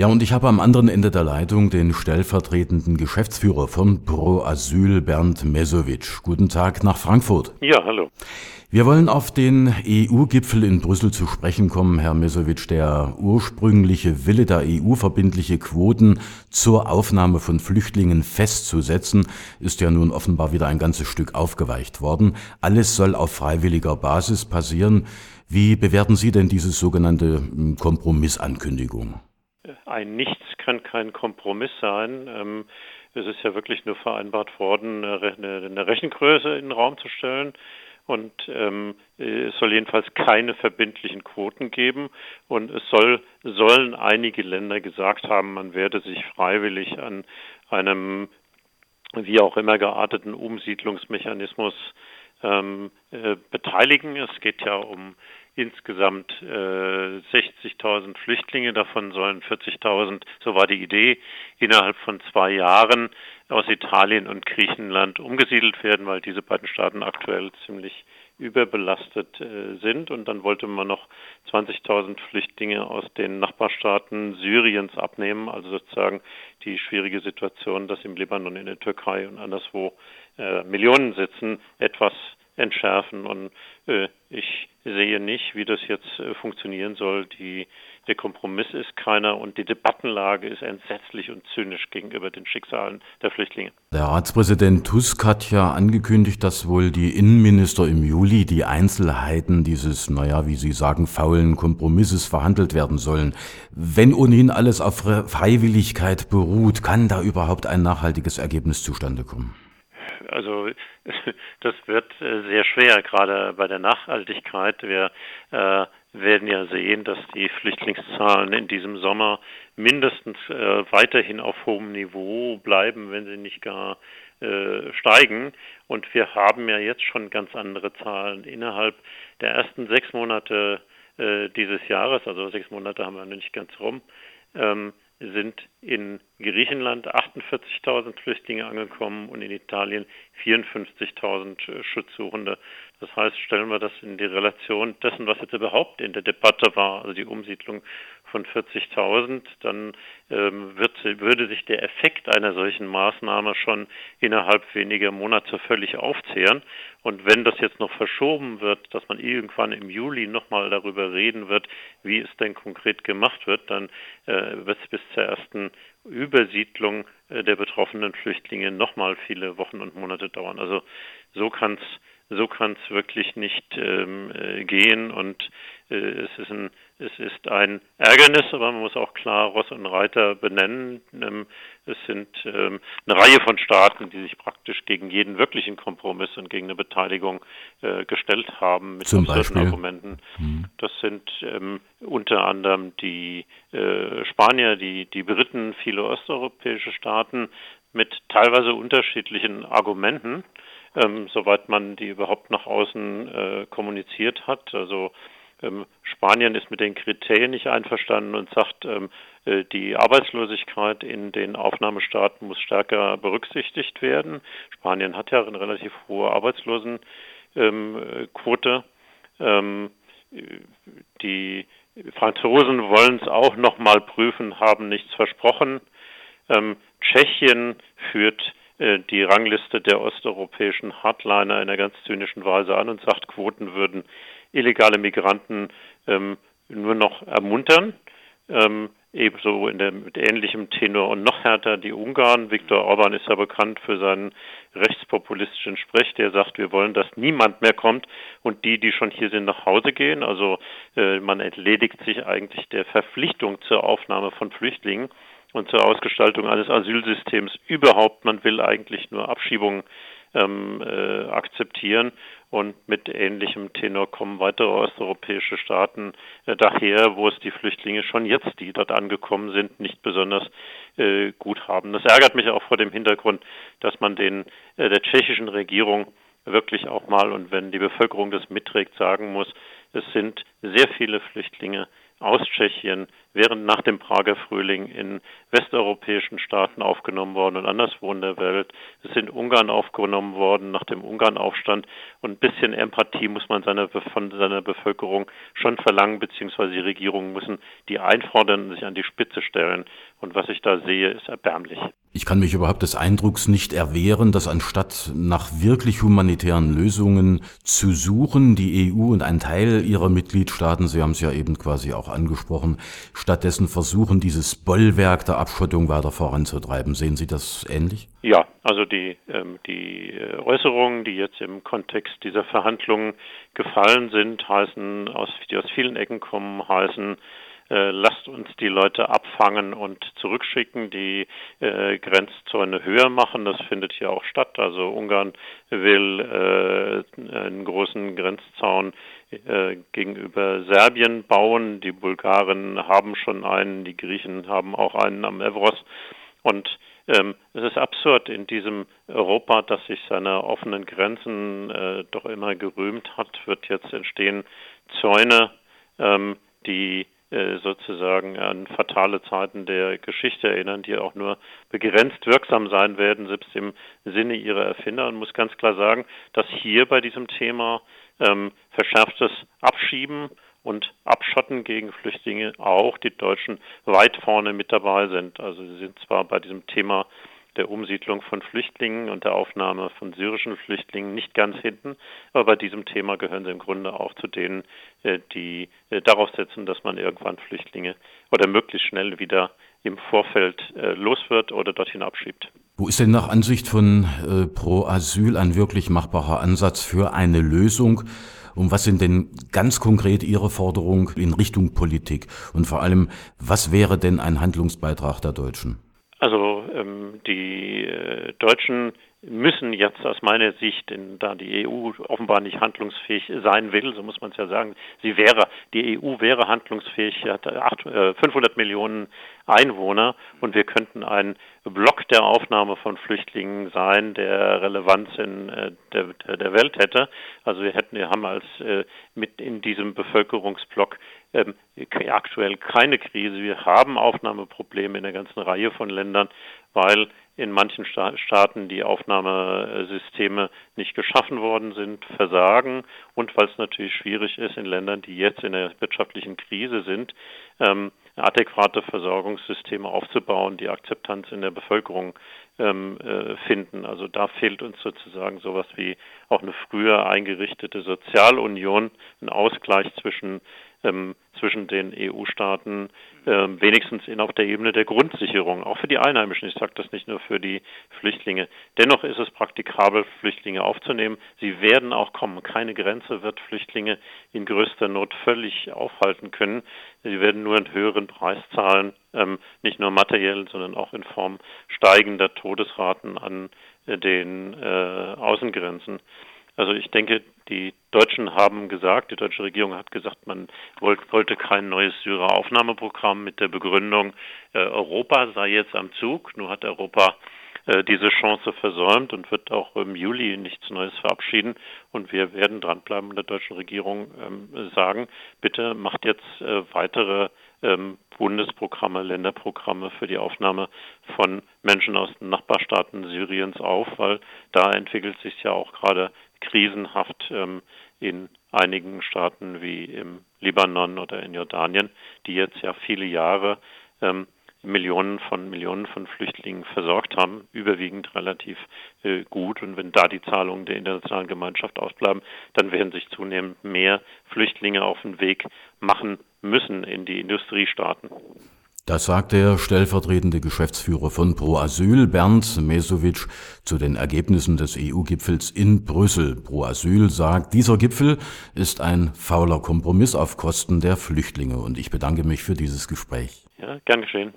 Ja, und ich habe am anderen Ende der Leitung den stellvertretenden Geschäftsführer von Pro Asyl, Bernd Mesowitsch. Guten Tag nach Frankfurt. Ja, hallo. Wir wollen auf den EU-Gipfel in Brüssel zu sprechen kommen, Herr Mesowitsch. Der ursprüngliche Wille der EU, verbindliche Quoten zur Aufnahme von Flüchtlingen festzusetzen, ist ja nun offenbar wieder ein ganzes Stück aufgeweicht worden. Alles soll auf freiwilliger Basis passieren. Wie bewerten Sie denn diese sogenannte hm, Kompromissankündigung? Ein Nichts kann kein Kompromiss sein. Ähm, es ist ja wirklich nur vereinbart worden, eine Rechengröße in den Raum zu stellen und ähm, es soll jedenfalls keine verbindlichen Quoten geben und es soll, sollen einige Länder gesagt haben, man werde sich freiwillig an einem wie auch immer gearteten Umsiedlungsmechanismus ähm, äh, beteiligen. Es geht ja um insgesamt äh, 60.000 Flüchtlinge, davon sollen 40.000, so war die Idee, innerhalb von zwei Jahren aus Italien und Griechenland umgesiedelt werden, weil diese beiden Staaten aktuell ziemlich überbelastet äh, sind. Und dann wollte man noch 20.000 Flüchtlinge aus den Nachbarstaaten Syriens abnehmen, also sozusagen die schwierige Situation, dass im Libanon, in der Türkei und anderswo äh, Millionen sitzen, etwas entschärfen. Und äh, ich sehe nicht, wie das jetzt äh, funktionieren soll. Die, der Kompromiss ist keiner und die Debattenlage ist entsetzlich und zynisch gegenüber den Schicksalen der Flüchtlinge. Der Ratspräsident Tusk hat ja angekündigt, dass wohl die Innenminister im Juli die Einzelheiten dieses, naja, wie Sie sagen, faulen Kompromisses verhandelt werden sollen. Wenn ohnehin alles auf Freiwilligkeit beruht, kann da überhaupt ein nachhaltiges Ergebnis zustande kommen? Also das wird äh, sehr schwer, gerade bei der Nachhaltigkeit. Wir äh, werden ja sehen, dass die Flüchtlingszahlen in diesem Sommer mindestens äh, weiterhin auf hohem Niveau bleiben, wenn sie nicht gar äh, steigen. Und wir haben ja jetzt schon ganz andere Zahlen. Innerhalb der ersten sechs Monate äh, dieses Jahres, also sechs Monate haben wir noch nicht ganz rum, ähm, sind in Griechenland 48.000 Flüchtlinge angekommen und in Italien 54.000 Schutzsuchende. Das heißt, stellen wir das in die Relation dessen, was jetzt überhaupt in der Debatte war, also die Umsiedlung von 40.000, dann ähm, wird, würde sich der Effekt einer solchen Maßnahme schon innerhalb weniger Monate völlig aufzehren. Und wenn das jetzt noch verschoben wird, dass man irgendwann im Juli nochmal darüber reden wird, wie es denn konkret gemacht wird, dann äh, wird es bis zur ersten Übersiedlung äh, der betroffenen Flüchtlinge nochmal viele Wochen und Monate dauern. Also so kann es so kann es wirklich nicht ähm, äh, gehen und es ist ein es ist ein Ärgernis, aber man muss auch klar Ross und Reiter benennen. Ähm, es sind ähm, eine Reihe von Staaten, die sich praktisch gegen jeden wirklichen Kompromiss und gegen eine Beteiligung äh, gestellt haben mit Zum absurden Argumenten. Mhm. Das sind ähm, unter anderem die äh, Spanier, die, die Briten, viele osteuropäische Staaten mit teilweise unterschiedlichen Argumenten ähm, soweit man die überhaupt nach außen äh, kommuniziert hat. Also ähm, Spanien ist mit den Kriterien nicht einverstanden und sagt, ähm, äh, die Arbeitslosigkeit in den Aufnahmestaaten muss stärker berücksichtigt werden. Spanien hat ja eine relativ hohe Arbeitslosenquote. Ähm, die Franzosen wollen es auch noch mal prüfen, haben nichts versprochen. Ähm, Tschechien führt äh, die Rangliste der osteuropäischen Hardliner in einer ganz zynischen Weise an und sagt, Quoten würden illegale Migranten ähm, nur noch ermuntern. Ähm, ebenso in der, mit ähnlichem Tenor und noch härter die Ungarn. Viktor Orban ist ja bekannt für seinen rechtspopulistischen Sprech, der sagt, wir wollen, dass niemand mehr kommt und die, die schon hier sind, nach Hause gehen. Also äh, man entledigt sich eigentlich der Verpflichtung zur Aufnahme von Flüchtlingen und zur Ausgestaltung eines Asylsystems überhaupt. Man will eigentlich nur Abschiebungen ähm, äh, akzeptieren und mit ähnlichem Tenor kommen weitere osteuropäische Staaten äh, daher, wo es die Flüchtlinge schon jetzt, die dort angekommen sind, nicht besonders äh, gut haben. Das ärgert mich auch vor dem Hintergrund, dass man den äh, der tschechischen Regierung wirklich auch mal und wenn die Bevölkerung das mitträgt, sagen muss, es sind sehr viele Flüchtlinge aus Tschechien während nach dem Prager Frühling in westeuropäischen Staaten aufgenommen worden und anderswo in der Welt. Es sind Ungarn aufgenommen worden nach dem Ungarnaufstand und ein bisschen Empathie muss man seiner, von seiner Bevölkerung schon verlangen, beziehungsweise die Regierungen müssen die einfordern und sich an die Spitze stellen. Und was ich da sehe, ist erbärmlich. Ich kann mich überhaupt des Eindrucks nicht erwehren, dass anstatt nach wirklich humanitären Lösungen zu suchen, die EU und ein Teil ihrer Mitgliedstaaten, Sie haben es ja eben quasi auch angesprochen, stattdessen versuchen, dieses Bollwerk der Abschottung weiter voranzutreiben. Sehen Sie das ähnlich? Ja, also die, ähm, die äh, Äußerungen, die jetzt im Kontext dieser Verhandlungen gefallen sind, heißen, aus, die aus vielen Ecken kommen, heißen, äh, lasst uns die Leute abfangen und zurückschicken, die äh, Grenzzäune höher machen. Das findet hier auch statt. Also Ungarn will äh, einen großen Grenzzaun äh, gegenüber Serbien bauen. Die Bulgaren haben schon einen, die Griechen haben auch einen am Evros. Und ähm, es ist absurd in diesem Europa, das sich seiner offenen Grenzen äh, doch immer gerühmt hat, wird jetzt entstehen Zäune, ähm, die sozusagen an fatale Zeiten der Geschichte erinnern, die auch nur begrenzt wirksam sein werden, selbst im Sinne ihrer Erfinder. Und muss ganz klar sagen, dass hier bei diesem Thema ähm, verschärftes Abschieben und Abschotten gegen Flüchtlinge auch die Deutschen weit vorne mit dabei sind. Also sie sind zwar bei diesem Thema der Umsiedlung von Flüchtlingen und der Aufnahme von syrischen Flüchtlingen nicht ganz hinten. Aber bei diesem Thema gehören sie im Grunde auch zu denen, äh, die äh, darauf setzen, dass man irgendwann Flüchtlinge oder möglichst schnell wieder im Vorfeld äh, los wird oder dorthin abschiebt. Wo ist denn nach Ansicht von Pro Asyl ein wirklich machbarer Ansatz für eine Lösung? Und was sind denn ganz konkret Ihre Forderungen in Richtung Politik? Und vor allem, was wäre denn ein Handlungsbeitrag der Deutschen? Ähm, die äh, Deutschen müssen jetzt aus meiner Sicht, in, da die EU offenbar nicht handlungsfähig sein will, so muss man es ja sagen, sie wäre, die EU wäre handlungsfähig, hat 8, äh, 500 Millionen Einwohner und wir könnten ein Block der Aufnahme von Flüchtlingen sein, der Relevanz in äh, der, der Welt hätte. Also wir hätten, wir haben als mit in diesem Bevölkerungsblock ähm, aktuell keine Krise. Wir haben Aufnahmeprobleme in einer ganzen Reihe von Ländern, weil in manchen Staaten die Aufnahmesysteme nicht geschaffen worden sind, versagen und weil es natürlich schwierig ist, in Ländern, die jetzt in der wirtschaftlichen Krise sind, ähm, adäquate Versorgungssysteme aufzubauen, die Akzeptanz in der Bevölkerung ähm, äh, finden. Also da fehlt uns sozusagen sowas wie auch eine früher eingerichtete Sozialunion, ein Ausgleich zwischen ähm, zwischen den EU-Staaten, ähm, wenigstens in, auf der Ebene der Grundsicherung, auch für die Einheimischen. Ich sage das nicht nur für die Flüchtlinge. Dennoch ist es praktikabel, Flüchtlinge aufzunehmen. Sie werden auch kommen. Keine Grenze wird Flüchtlinge in größter Not völlig aufhalten können. Sie werden nur einen höheren Preis zahlen, ähm, nicht nur materiell, sondern auch in Form steigender Todesraten an äh, den äh, Außengrenzen. Also ich denke, die Deutschen haben gesagt, die deutsche Regierung hat gesagt, man wollte kein neues Syreraufnahmeprogramm mit der Begründung, äh, Europa sei jetzt am Zug. Nur hat Europa äh, diese Chance versäumt und wird auch im Juli nichts Neues verabschieden. Und wir werden dranbleiben und der deutschen Regierung ähm, sagen, bitte macht jetzt äh, weitere ähm, Bundesprogramme, Länderprogramme für die Aufnahme von Menschen aus den Nachbarstaaten Syriens auf, weil da entwickelt sich ja auch gerade krisenhaft ähm, in einigen Staaten wie im Libanon oder in Jordanien, die jetzt ja viele Jahre ähm, Millionen von Millionen von Flüchtlingen versorgt haben, überwiegend relativ äh, gut. Und wenn da die Zahlungen der internationalen Gemeinschaft ausbleiben, dann werden sich zunehmend mehr Flüchtlinge auf den Weg machen müssen in die Industriestaaten. Das sagt der stellvertretende Geschäftsführer von Pro Asyl, Bernd Mesovic, zu den Ergebnissen des EU-Gipfels in Brüssel. Pro Asyl sagt, dieser Gipfel ist ein fauler Kompromiss auf Kosten der Flüchtlinge. Und ich bedanke mich für dieses Gespräch. Ja, gern geschehen.